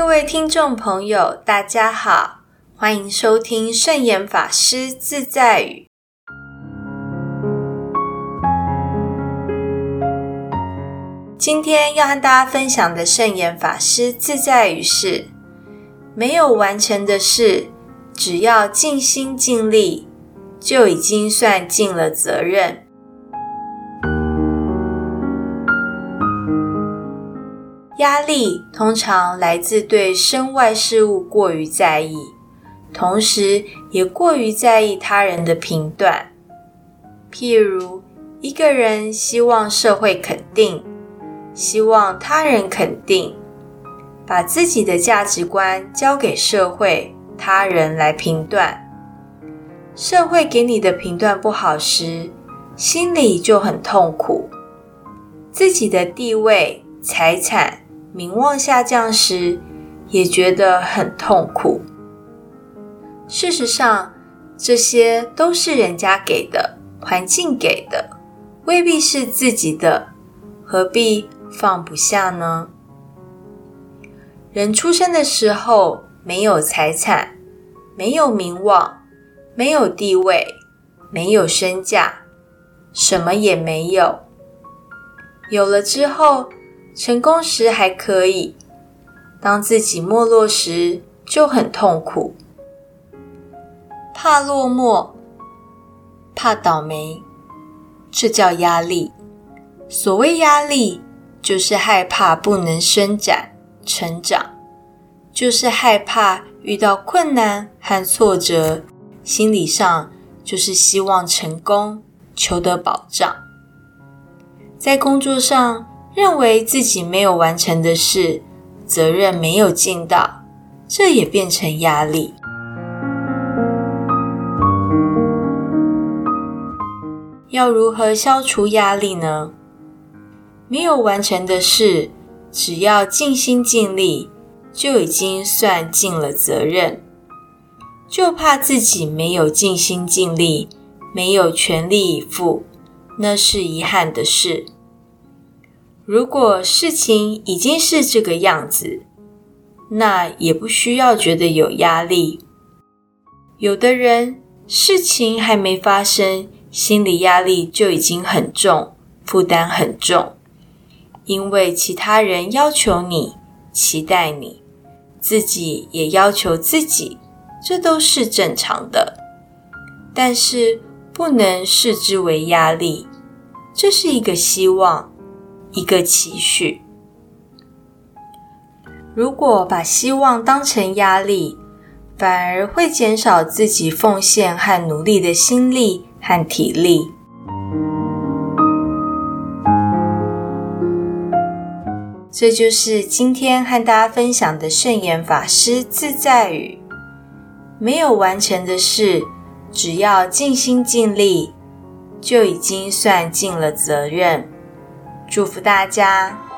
各位听众朋友，大家好，欢迎收听圣严法师自在语。今天要和大家分享的圣严法师自在语是：没有完成的事，只要尽心尽力，就已经算尽了责任。压力通常来自对身外事物过于在意，同时也过于在意他人的评断。譬如，一个人希望社会肯定，希望他人肯定，把自己的价值观交给社会、他人来评断。社会给你的评断不好时，心里就很痛苦。自己的地位、财产。名望下降时，也觉得很痛苦。事实上，这些都是人家给的，环境给的，未必是自己的，何必放不下呢？人出生的时候没有财产，没有名望，没有地位，没有身价，什么也没有。有了之后。成功时还可以，当自己没落时就很痛苦，怕落寞，怕倒霉，这叫压力。所谓压力，就是害怕不能伸展、成长，就是害怕遇到困难和挫折，心理上就是希望成功，求得保障，在工作上。认为自己没有完成的事，责任没有尽到，这也变成压力。要如何消除压力呢？没有完成的事，只要尽心尽力，就已经算尽了责任。就怕自己没有尽心尽力，没有全力以赴，那是遗憾的事。如果事情已经是这个样子，那也不需要觉得有压力。有的人事情还没发生，心理压力就已经很重，负担很重，因为其他人要求你、期待你，自己也要求自己，这都是正常的。但是不能视之为压力，这是一个希望。一个期许。如果把希望当成压力，反而会减少自己奉献和努力的心力和体力。这就是今天和大家分享的圣严法师自在语：没有完成的事，只要尽心尽力，就已经算尽了责任。祝福大家。